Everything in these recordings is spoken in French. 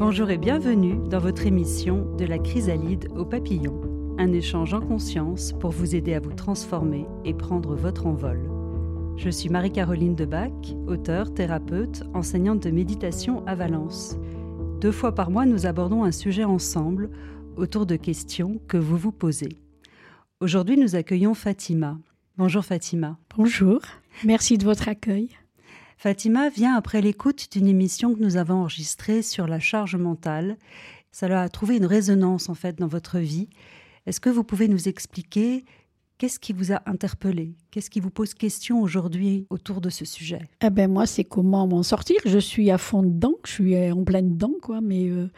Bonjour et bienvenue dans votre émission De la chrysalide au papillon, un échange en conscience pour vous aider à vous transformer et prendre votre envol. Je suis Marie-Caroline Debac, auteure, thérapeute, enseignante de méditation à Valence. Deux fois par mois, nous abordons un sujet ensemble autour de questions que vous vous posez. Aujourd'hui, nous accueillons Fatima. Bonjour Fatima. Bonjour, merci de votre accueil. Fatima vient après l'écoute d'une émission que nous avons enregistrée sur la charge mentale. Ça a trouvé une résonance en fait dans votre vie. Est-ce que vous pouvez nous expliquer qu'est-ce qui vous a interpellé? Qu'est-ce qui vous pose question aujourd'hui autour de ce sujet? Eh ben moi, c'est comment m'en sortir. Je suis à fond dedans, je suis en pleine dedans, quoi. Mais euh,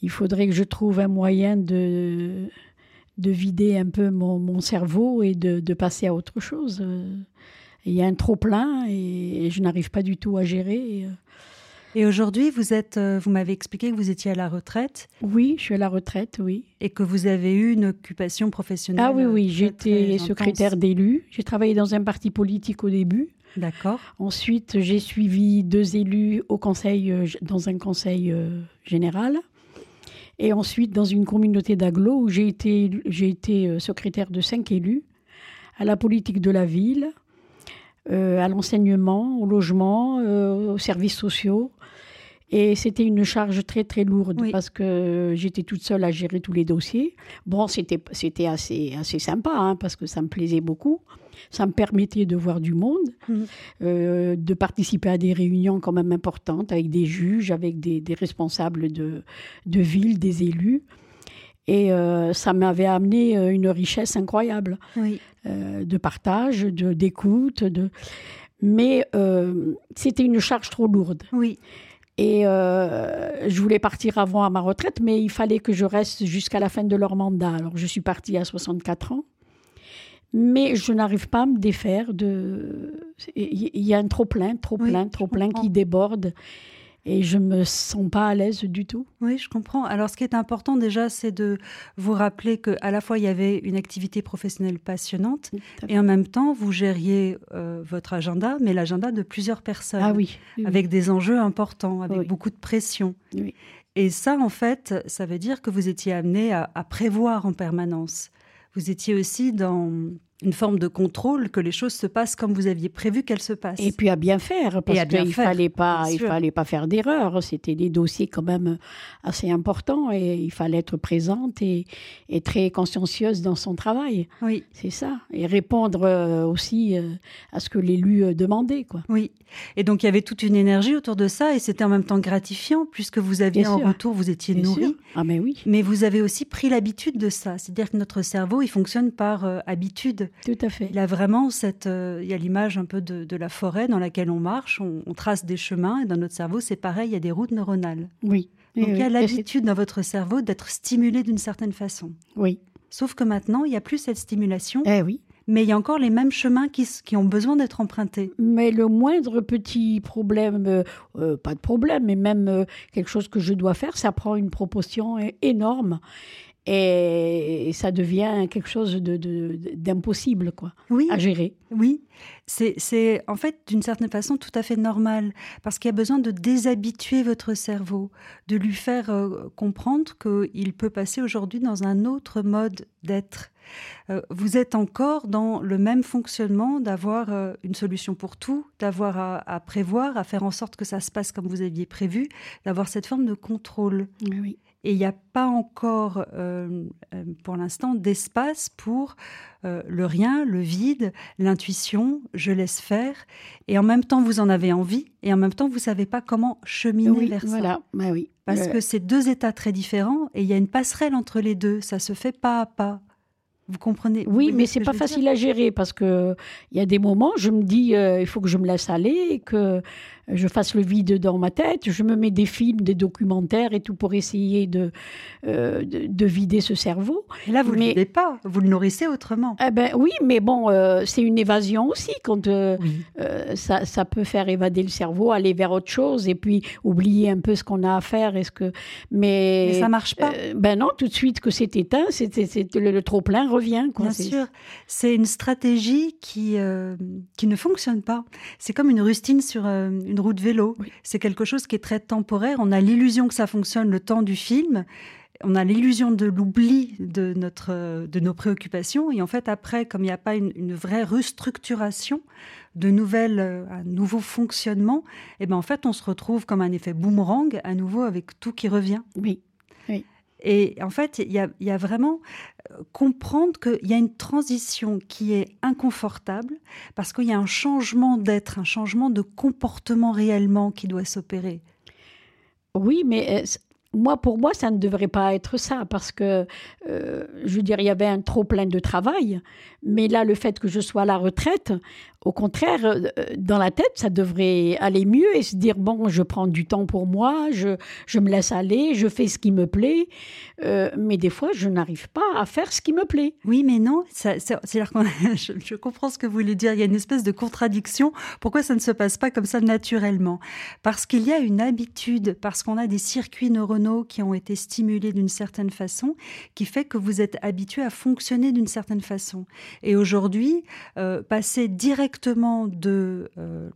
il faudrait que je trouve un moyen de de vider un peu mon, cerveau et de, de, passer à autre chose. Euh, il y a un trop plein et, je n'arrive pas du tout à gérer. Euh. Et, aujourd'hui, vous êtes, euh, vous m'avez expliqué que vous étiez à la retraite. Oui, je suis à la retraite, oui. Et que vous avez eu une occupation professionnelle. Ah oui, oui, j'étais secrétaire d'élu. J'ai travaillé dans un parti politique au début. D'accord. Ensuite, j'ai suivi deux élus au conseil, dans un conseil général. Et ensuite, dans une communauté d'agglo où j'ai été, j'ai été euh, secrétaire de cinq élus, à la politique de la ville, euh, à l'enseignement, au logement, euh, aux services sociaux. Et c'était une charge très très lourde parce que j'étais toute seule à gérer tous les dossiers. Bon, c'était c'était assez assez sympa hein, parce que ça me plaisait beaucoup. Ça me permettait de voir du monde, mmh. euh, de participer à des réunions quand même importantes avec des juges, avec des, des responsables de, de ville, des élus. Et euh, ça m'avait amené euh, une richesse incroyable oui. de partage, de d'écoute, de. Mais c'était une charge trop lourde. Oui. Et euh, je voulais partir avant à ma retraite, mais il fallait que je reste jusqu'à la fin de leur mandat. Alors je suis partie à 64 ans. Mais je n'arrive pas à me défaire de. Il y a un trop plein, trop plein, trop plein qui déborde et je me sens pas à l'aise du tout. Oui, je comprends. Alors, ce qui est important déjà, c'est de vous rappeler que à la fois il y avait une activité professionnelle passionnante et en même temps vous gériez euh, votre agenda, mais l'agenda de plusieurs personnes. Ah oui. avec des enjeux importants, avec beaucoup de pression. Et ça, en fait, ça veut dire que vous étiez amené à prévoir en permanence. Vous étiez aussi dans une forme de contrôle que les choses se passent comme vous aviez prévu qu'elles se passent. Et puis à bien faire, parce qu'il ne fallait pas, il fallait pas faire d'erreur. C'était des dossiers quand même assez importants et il fallait être présente et, et très consciencieuse dans son travail. Oui, c'est ça. Et répondre euh, aussi euh, à ce que l'élu euh, demandait, quoi. Oui. Et donc il y avait toute une énergie autour de ça et c'était en même temps gratifiant puisque vous aviez en retour, vous étiez nourri. Ah mais oui. Mais vous avez aussi pris l'habitude de ça, c'est-à-dire que notre cerveau, il fonctionne par habitude. Tout à fait. Il a vraiment cette, euh, il y a l'image un peu de, la forêt dans laquelle on marche, on, trace des chemins et dans notre cerveau c'est pareil, il y a des routes neuronales. Oui. Donc il y a l'habitude dans votre cerveau d'être stimulé d'une certaine façon. Oui. Sauf que maintenant il n'y a plus cette stimulation. Eh oui. Mais il y a encore les mêmes chemins qui, qui ont besoin d'être empruntés. Mais le moindre petit problème, euh, euh, pas de problème, mais même quelque chose que je dois faire, ça prend une proportion énorme et ça devient quelque chose d'impossible de, quoi, oui, à gérer. Oui, c'est en fait d'une certaine façon tout à fait normal parce qu'il y a besoin de déshabituer votre cerveau, de lui faire euh, comprendre qu'il peut passer aujourd'hui dans un autre mode d'être. Euh, vous êtes encore dans le même fonctionnement d'avoir euh, une solution pour tout, d'avoir à, à, prévoir, à faire en sorte que ça se passe comme vous aviez prévu, d'avoir cette forme de contrôle. Oui. Et il n'y a pas encore, euh, euh, pour l'instant, d'espace pour euh, le rien, le vide, l'intuition, je laisse faire. Et en même temps, vous en avez envie, et en même temps, vous ne savez pas comment cheminer vers voilà. ça. Bah oui. Parce que c'est deux états très différents, et il y a une passerelle entre les deux. Ça se fait pas à pas. Vous comprenez? Oui, mais c'est pas facile à gérer parce que il y a des moments, je me dis, il faut que je me laisse aller, et que je fasse le vide dans ma tête, je me mets des films, des documentaires et tout pour essayer de, euh, de, vider ce cerveau. Et là, vous ne le videz pas, vous le nourrissez autrement. Eh ben, oui, mais bon, euh, c'est une évasion aussi, quand euh, ça, ça, peut faire évader le cerveau, aller vers autre chose et puis oublier un peu ce qu'on a à faire. Est-ce que... mais, mais ça marche pas. ben non, tout de suite que c'est éteint, c'est, le, le trop-plein revient. Quoi. Bien sûr, c'est une stratégie qui, qui ne fonctionne pas. C'est comme une rustine sur une une roue de vélo. C'est quelque chose qui est très temporaire. On a l'illusion que ça fonctionne le temps du film. On a l'illusion de l'oubli de, notre, de nos préoccupations. Et en fait, après, comme il n'y a pas une, vraie restructuration de nouvelles, euh, un nouveau fonctionnement, et eh ben en fait, on se retrouve comme un effet boomerang à nouveau avec tout qui revient. Oui. Et en fait, il y a, vraiment comprendre qu'il y a une transition qui est inconfortable parce qu'il y a un changement d'être, un changement de comportement réellement qui doit s'opérer. Oui, mais euh, moi, pour moi, ça ne devrait pas être ça, parce que, euh, je veux dire, il y avait un trop plein de travail, mais là, le fait que je sois à la retraite, au contraire, euh, dans la tête, ça devrait aller mieux et se dire, bon, je prends du temps pour moi, je, je me laisse aller, je fais ce qui me plaît, euh, mais des fois, je n'arrive pas à faire ce qui me plaît. Oui, mais non, c'est-à-dire que je, je, comprends ce que vous voulez dire, il y a une espèce de contradiction. Pourquoi ça ne se passe pas comme ça naturellement? Parce qu'il y a une habitude, parce qu'on a des circuits neuronaux qui ont été stimulés d'une certaine façon, qui fait que vous êtes habitué à fonctionner d'une certaine façon. Et aujourd'hui, euh, passer directement de euh,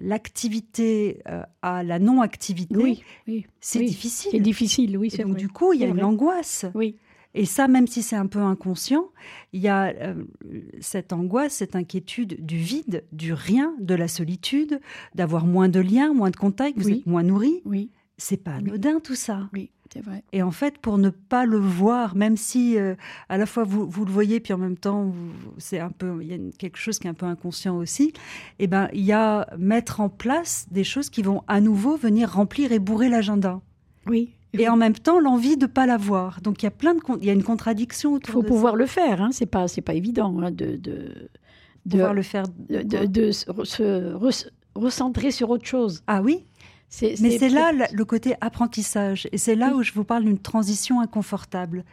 l'activité euh, à la non-activité, c'est difficile. C'est difficile, oui, c'est Donc du coup, il y a une angoisse. Oui. Et ça, même si c'est un peu inconscient, il y a cette angoisse, cette inquiétude du vide, du rien, de la solitude, d'avoir moins de liens, moins de contacts, vous êtes moins nourri. Oui. C'est pas anodin tout ça. Oui. Vrai. Et en fait, pour ne pas le voir, même si euh, à la fois vous, vous, le voyez, puis en même temps, c'est un peu, il y a quelque chose qui est un peu inconscient aussi. Eh ben, il y a mettre en place des choses qui vont à nouveau venir remplir et bourrer l'agenda. Oui. Et en même temps, l'envie de pas l'avoir. Donc il y a plein de, il y a une contradiction autour. Il faut pouvoir le faire. Hein. C'est pas, c'est pas évident hein, de, de, de, pouvoir le faire. De, de, se recentrer sur autre chose. Ah oui? Mais c'est là le côté apprentissage. Et c'est là où je vous parle d'une transition inconfortable.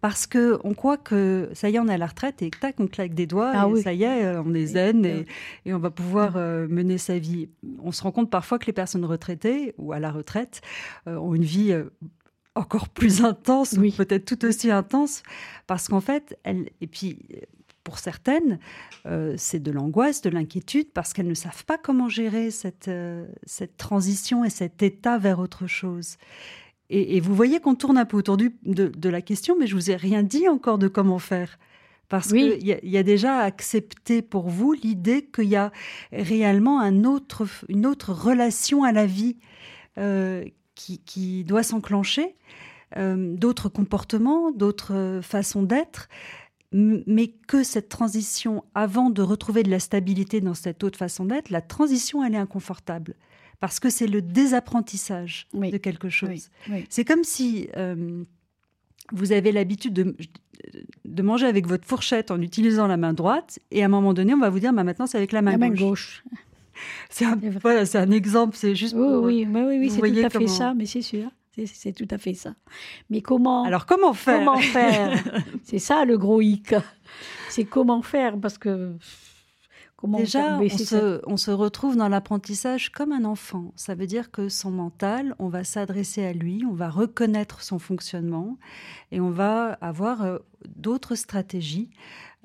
Parce que on croit que ça y est, on est à la retraite et tac, on claque des doigts ah et ça y est, on est zen et, et on va pouvoir euh, mener sa vie. On se rend compte parfois que les personnes retraitées ou à la retraite euh, ont une vie euh, encore plus intense, ou peut-être tout aussi intense, parce qu'en fait, elle, et puis pour certaines, euh, c'est de l'angoisse, de l'inquiétude, parce qu'elles ne savent pas comment gérer cette, euh, cette transition et cet état vers autre chose. Et, vous voyez qu'on tourne un peu autour du, de, la question, mais je vous ai rien dit encore de comment faire. Parce qu'il y, y, a déjà accepté pour vous l'idée qu'il y a réellement un autre, une autre relation à la vie euh, qui, qui, doit s'enclencher, d'autres comportements, d'autres façons d'être mais que cette transition, avant de retrouver de la stabilité dans cette autre façon d'être, la transition, elle est inconfortable. Parce que c'est le désapprentissage de quelque chose. C'est comme si euh, vous avez l'habitude de, de, manger avec votre fourchette en utilisant la main droite, et à un moment donné, on va vous dire, bah, maintenant c'est avec la main gauche. C'est un, voilà, un, exemple, c'est juste pour... Oui, oui, oui, oui c'est tout à fait ça, mais c'est sûr. C'est tout à fait ça. Mais comment Alors comment faire? Comment faire? C'est ça le gros hic. C'est comment faire parce que comment déjà on se, on se, retrouve dans l'apprentissage comme un enfant. Ça veut dire que son mental, on va s'adresser à lui, on va reconnaître son fonctionnement et on va avoir euh, d'autres stratégies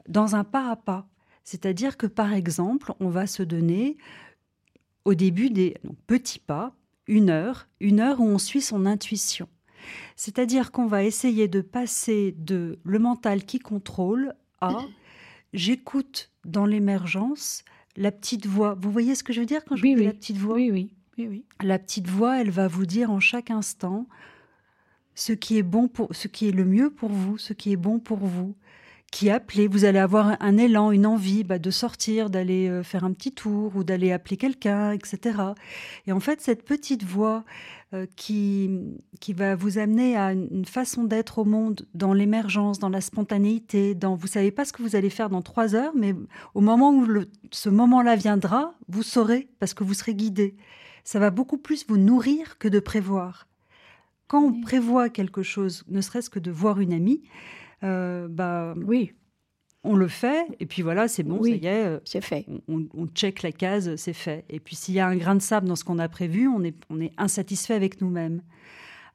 dans un pas à pas. C'est-à-dire que par exemple, on va se donner au début des petits pas une heure, une heure où on suit son intuition. C'est-à-dire qu'on va essayer de passer de le mental qui contrôle à j'écoute dans l'émergence la petite voix. Vous voyez ce que je veux dire quand je dis la petite voix oui, oui, oui, oui. La petite voix, elle va vous dire en chaque instant ce qui est bon pour ce qui est le mieux pour vous, ce qui est bon pour vous qui appelez, vous allez avoir un élan, une envie bah, de sortir, d'aller euh, faire un petit tour ou d'aller appeler quelqu'un, etc. Et en fait, cette petite voix euh, qui, qui va vous amener à une façon d'être au monde, dans l'émergence, dans la spontanéité, dans vous savez pas ce que vous allez faire dans trois heures, mais au moment où ce moment-là viendra, vous saurez parce que vous serez guidé. Ça va beaucoup plus vous nourrir que de prévoir. Quand on prévoit quelque chose, ne serait-ce que de voir une amie, euh, bah, oui. On le fait, et puis voilà, c'est bon, ça y est. Euh, c'est fait. On, check la case, c'est fait. Et puis s'il y a un grain de sable dans ce qu'on a prévu, on est, on est insatisfait avec nous-mêmes.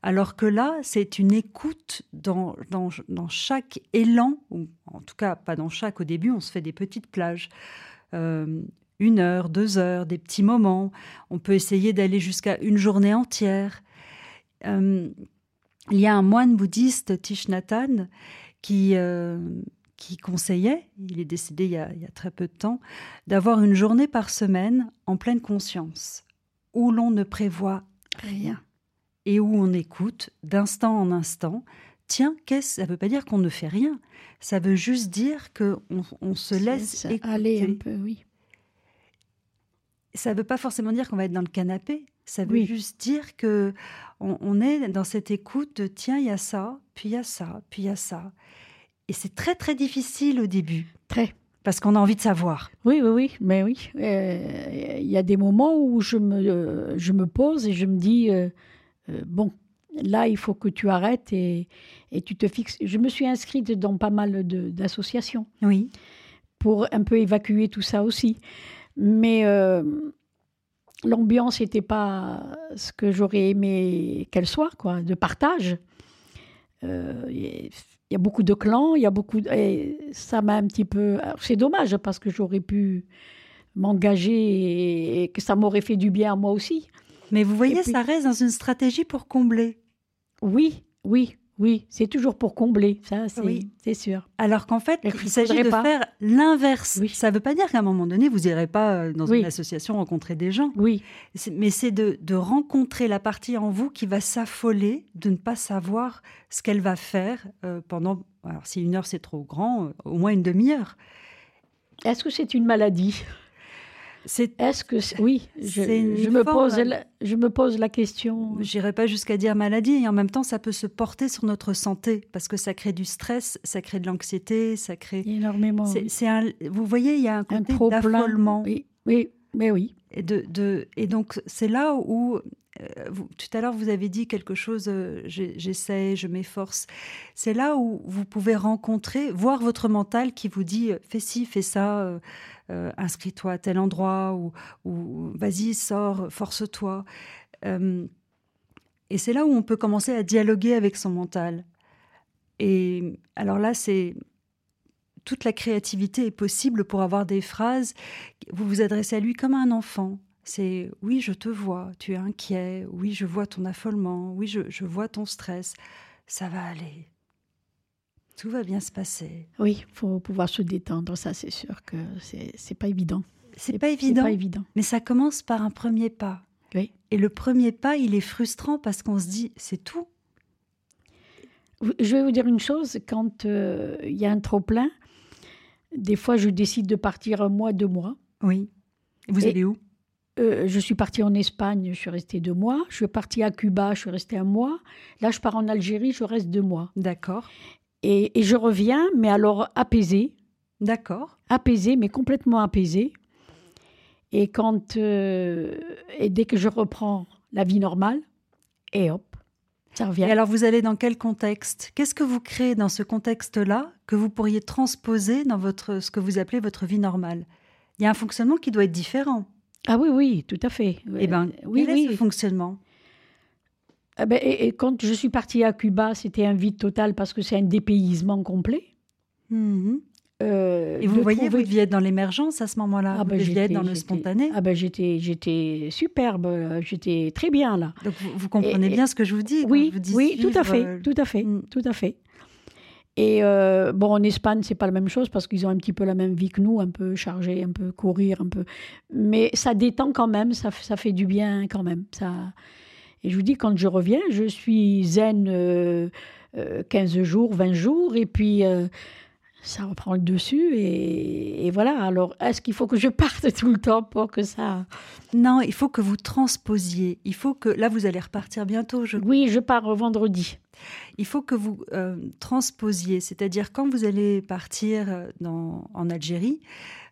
Alors que là, c'est une écoute dans, dans, dans, chaque élan, ou en tout cas pas dans chaque, au début on se fait des petites plages. Euh, une heure, deux heures, des petits moments. On peut essayer d'aller jusqu'à une journée entière. Euh, il y a un moine bouddhiste, Thich qui, euh, qui conseillait, il est décédé il y, a, très peu de temps, d'avoir une journée par semaine en pleine conscience, où l'on ne prévoit rien et où on écoute d'instant en instant. Tiens, qu'est-ce Ça ne veut pas dire qu'on ne fait rien. Ça veut juste dire que on, se laisse aller un peu, oui. Ça ne veut pas forcément dire qu'on va être dans le canapé. Ça veut juste dire que on, est dans cette écoute de tiens, il y a ça, puis il y a ça, puis il y a ça. Et c'est très très difficile au début. Très. Parce qu'on a envie de savoir. Oui, oui, oui, mais oui. Euh, il y a des moments où je me, euh, je me pose et je me dis, euh, bon, là, il faut que tu arrêtes et, et, tu te fixes. Je me suis inscrite dans pas mal d'associations. Oui. Pour un peu évacuer tout ça aussi. Mais l'ambiance n'était pas ce que j'aurais aimé qu'elle soit, quoi, de partage. Euh, il y a beaucoup de clans, il y a beaucoup. Et ça m'a un petit peu. C'est dommage parce que j'aurais pu m'engager et que ça m'aurait fait du bien à moi aussi. Mais vous voyez, ça reste dans une stratégie pour combler. Oui, oui. Oui, c'est toujours pour combler, ça, c'est sûr. Alors qu'en fait, il s'agit de faire l'inverse. Ça ne veut pas dire qu'à un moment donné, vous n'irez pas euh, dans une association rencontrer des gens. Oui. Mais c'est de, rencontrer la partie en vous qui va s'affoler de ne pas savoir ce qu'elle va faire euh, pendant. Alors, si une heure c'est trop grand, euh, au moins une demi-heure. Est-ce que c'est une maladie? Est-ce que oui, je, me pose la, je me pose la question. J'irai pas jusqu'à dire maladie et en même temps ça peut se porter sur notre santé parce que ça crée du stress, ça crée de l'anxiété, ça crée énormément. C'est un, vous voyez, il y a un côté d'affolement. Oui, oui, mais oui. Et donc c'est là où euh, tout à l'heure, vous avez dit quelque chose, euh, j'essaie, je m'efforce. C'est là où vous pouvez rencontrer, voir votre mental qui vous dit fais ci, fais ça, euh, inscris-toi à tel endroit, ou, vas-y, sors, force-toi. et c'est là où on peut commencer à dialoguer avec son mental. Et alors là, c'est toute la créativité est possible pour avoir des phrases. Vous vous adressez à lui comme à un enfant. C'est oui, je te vois, tu es inquiet, oui, je vois ton affolement, oui, je, vois ton stress, ça va aller. Tout va bien se passer. Oui, il faut pouvoir se détendre, ça c'est sûr que c'est pas évident. C'est pas évident. pas évident. Mais ça commence par un premier pas. Oui. Et le premier pas, il est frustrant parce qu'on se dit, c'est tout. Je vais vous dire une chose, quand euh, il y a un trop-plein, des fois je décide de partir un mois, deux mois. Oui. Vous allez où? Euh, je suis partie en Espagne, je suis restée deux mois. Je suis partie à Cuba, je suis restée un mois. Là, je pars en Algérie, je reste deux mois. D'accord. Et, je reviens, mais alors apaisée. D'accord. Apaisée, mais complètement apaisée. Et quand euh, et dès que je reprends la vie normale, et hop, ça revient. Et alors, vous allez dans quel contexte? Qu'est-ce que vous créez dans ce contexte-là que vous pourriez transposer dans votre ce que vous appelez votre vie normale? Il y a un fonctionnement qui doit être différent. Ah oui, oui, tout à fait. Eh ben, oui, quel est ce fonctionnement? Ah ben, et, quand je suis partie à Cuba, c'était un vide total parce que c'est un dépaysement complet. Mhm. Euh, et vous voyez, vous deviez être dans l'émergence à ce moment-là. Ah ben, vous deviez être dans le spontané. Ah ben j'étais, j'étais superbe, j'étais très bien là. Donc vous, comprenez bien ce que je vous dis. Oui, vous oui, tout à fait, euh, tout à fait, tout à fait. Et euh, bon, en Espagne, c'est pas la même chose parce qu'ils ont un petit peu la même vie que nous, un peu chargé, un peu courir, un peu. Mais ça détend quand même, ça, ça fait du bien quand même. Ça... Et je vous dis, quand je reviens, je suis zen 15 euh, euh, jours, 20 jours, et puis ça reprend le dessus et, voilà. Alors, est-ce qu'il faut que je parte tout le temps pour que ça... Non, il faut que vous transposiez. Il faut que... Là, vous allez repartir bientôt. Je... Oui, je pars vendredi. Il faut que vous euh, transposiez, c'est-à-dire quand vous allez partir euh, dans, en Algérie,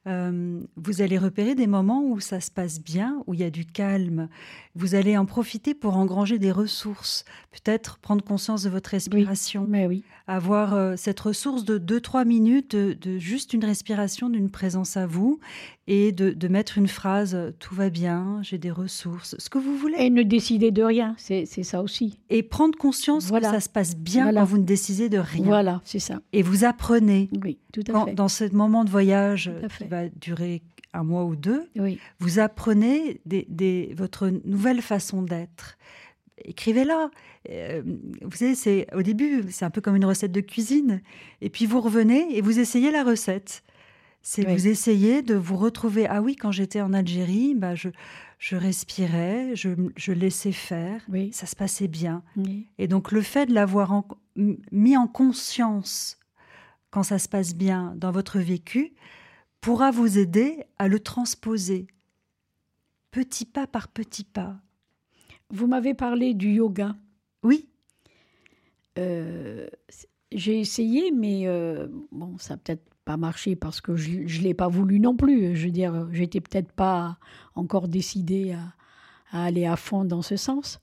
euh, vous allez repérer des moments où ça se passe bien, où il y a du calme. Vous allez en profiter pour engranger des ressources, peut-être prendre conscience de votre respiration. mais oui. Avoir euh, cette ressource de 2-3 minutes de, juste une respiration, d'une présence à vous, et de, mettre une phrase tout va bien, j'ai des ressources, ce que vous voulez. Et ne décider de rien, c'est ça aussi. Et prendre conscience que ça se passe bien quand vous ne décidez de rien. Voilà, c'est ça. Et vous apprenez. Oui, tout à fait. Dans ce moment de voyage qui va durer un mois ou deux, vous apprenez des, votre nouvelle façon d'être. Écrivez-la. Euh, vous savez, c'est au début, c'est un peu comme une recette de cuisine. Et puis vous revenez et vous essayez la recette. C'est vous essayez de vous retrouver. Ah oui, quand j'étais en Algérie, bah je, je respirais, je, je laissais faire, ça se passait bien. Et donc le fait de l'avoir mis en conscience quand ça se passe bien dans votre vécu pourra vous aider à le transposer petit pas par petit pas. Vous m'avez parlé du yoga. Oui. Euh, j'ai essayé, mais euh, bon, ça peut-être pas marché parce que je ne l'ai pas voulu non plus. Je veux dire, j'étais peut-être pas encore décidée à, aller à fond dans ce sens.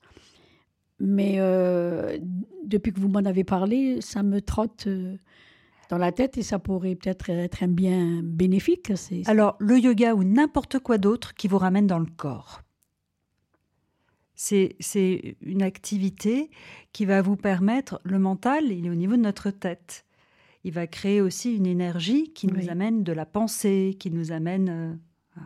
Mais euh, depuis que vous m'en avez parlé, ça me trotte euh, dans la tête et ça pourrait peut-être être un bien bénéfique. Alors, le yoga ou n'importe quoi d'autre qui vous ramène dans le corps. C'est une activité qui va vous permettre, le mental, il est au niveau de notre tête il va créer aussi une énergie qui nous amène de la pensée, qui nous amène euh,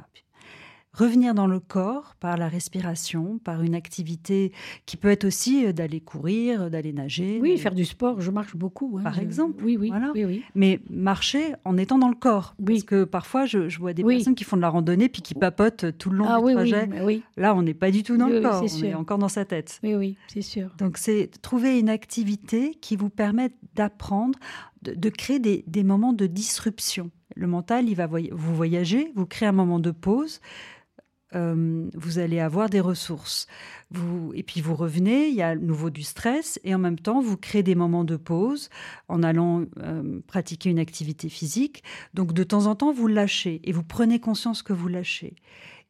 revenir dans le corps par la respiration, par une activité qui peut être aussi euh, d'aller courir, d'aller nager. Oui, faire du sport, je marche beaucoup. Hein, par exemple. Oui, oui, oui, oui, Mais marcher en étant dans le corps. Parce que parfois, je, vois des personnes qui font de la randonnée puis qui papotent tout le long ah, du trajet. Oui, Là, on n'est pas du tout dans le corps, on est encore dans sa tête. Oui, oui, c'est sûr. Donc, c'est trouver une activité qui vous permette d'apprendre, de, créer des, des moments de disruption. Le mental, il va vous voyager, vous créez un moment de pause, euh, vous allez avoir des ressources. Vous, et puis vous revenez, il y a à nouveau du stress, et en même temps, vous créez des moments de pause en allant euh, pratiquer une activité physique. Donc de temps en temps, vous lâchez, et vous prenez conscience que vous lâchez.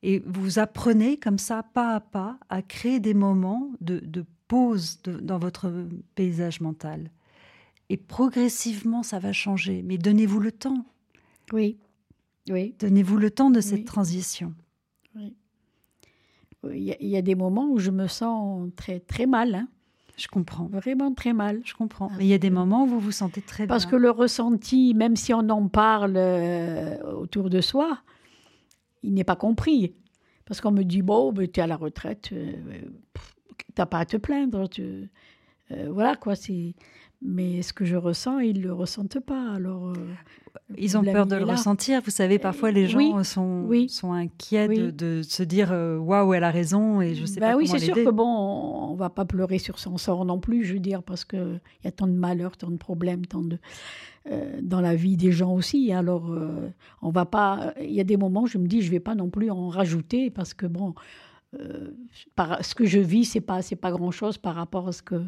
Et vous apprenez comme ça, pas à pas, à créer des moments de, pause dans votre paysage mental. Et progressivement, ça va changer. Mais donnez-vous le temps. Oui. Oui. Donnez-vous le temps de cette transition. Il y, a, des moments où je me sens très, très mal. Hein. Je comprends. Vraiment très mal. Je comprends. Mais il y a des moments où vous vous sentez très Parce que le ressenti, même si on en parle euh, autour de soi, il n'est pas compris. Parce qu'on me dit, bon, ben, tu es à la retraite, euh, tu n'as pas à te plaindre. Tu... Euh, voilà, quoi. c'est mais ce que je ressens, ils ne le ressentent pas. Alors, euh, ils ont peur de le ressentir. Vous savez, parfois les gens sont, sont inquiets de, se dire euh, waouh, elle a raison et je sais bah pas oui, comment c'est sûr que bon, on va pas pleurer sur son sort non plus, je veux dire, parce qu'il y a tant de malheurs, tant de problèmes, tant de. Euh, dans la vie des gens aussi. Alors, on va pas. Il y a des moments où je me dis, je vais pas non plus en rajouter parce que bon, par, ce que je vis, c'est pas, c'est pas grand chose par rapport à ce que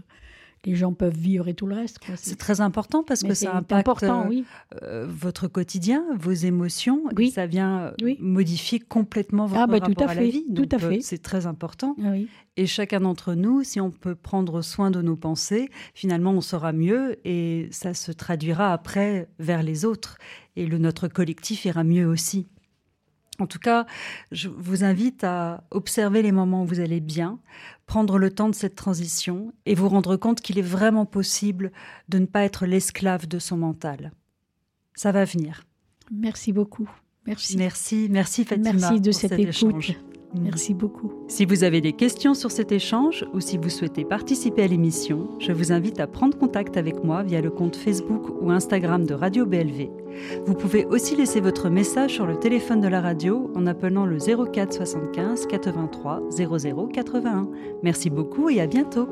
les gens peuvent vivre et tout le reste. C'est très important parce que ça impacte important, oui. Euh, votre quotidien, vos émotions, oui. et ça vient euh, modifier complètement votre ah, bah, rapport tout à, fait, la vie. tout à fait. Euh, c'est très important. Ah et chacun d'entre nous, si on peut prendre soin de nos pensées, finalement, on sera mieux et ça se traduira après vers les autres. Et le, notre collectif ira mieux aussi. En tout cas, je vous invite à observer les moments où vous allez bien, prendre le temps de cette transition et vous rendre compte qu'il est vraiment possible de ne pas être l'esclave de son mental. Ça va venir. Merci beaucoup. Merci. Merci, merci Fatima. Merci de cette écoute. Merci beaucoup. Si vous avez des questions sur cet échange ou si vous souhaitez participer à l'émission, je vous invite à prendre contact avec moi via le compte Facebook ou Instagram de Radio BLV. Vous pouvez aussi laisser votre message sur le téléphone de la radio en appelant le 04 75 83 00 81. Merci beaucoup et à bientôt.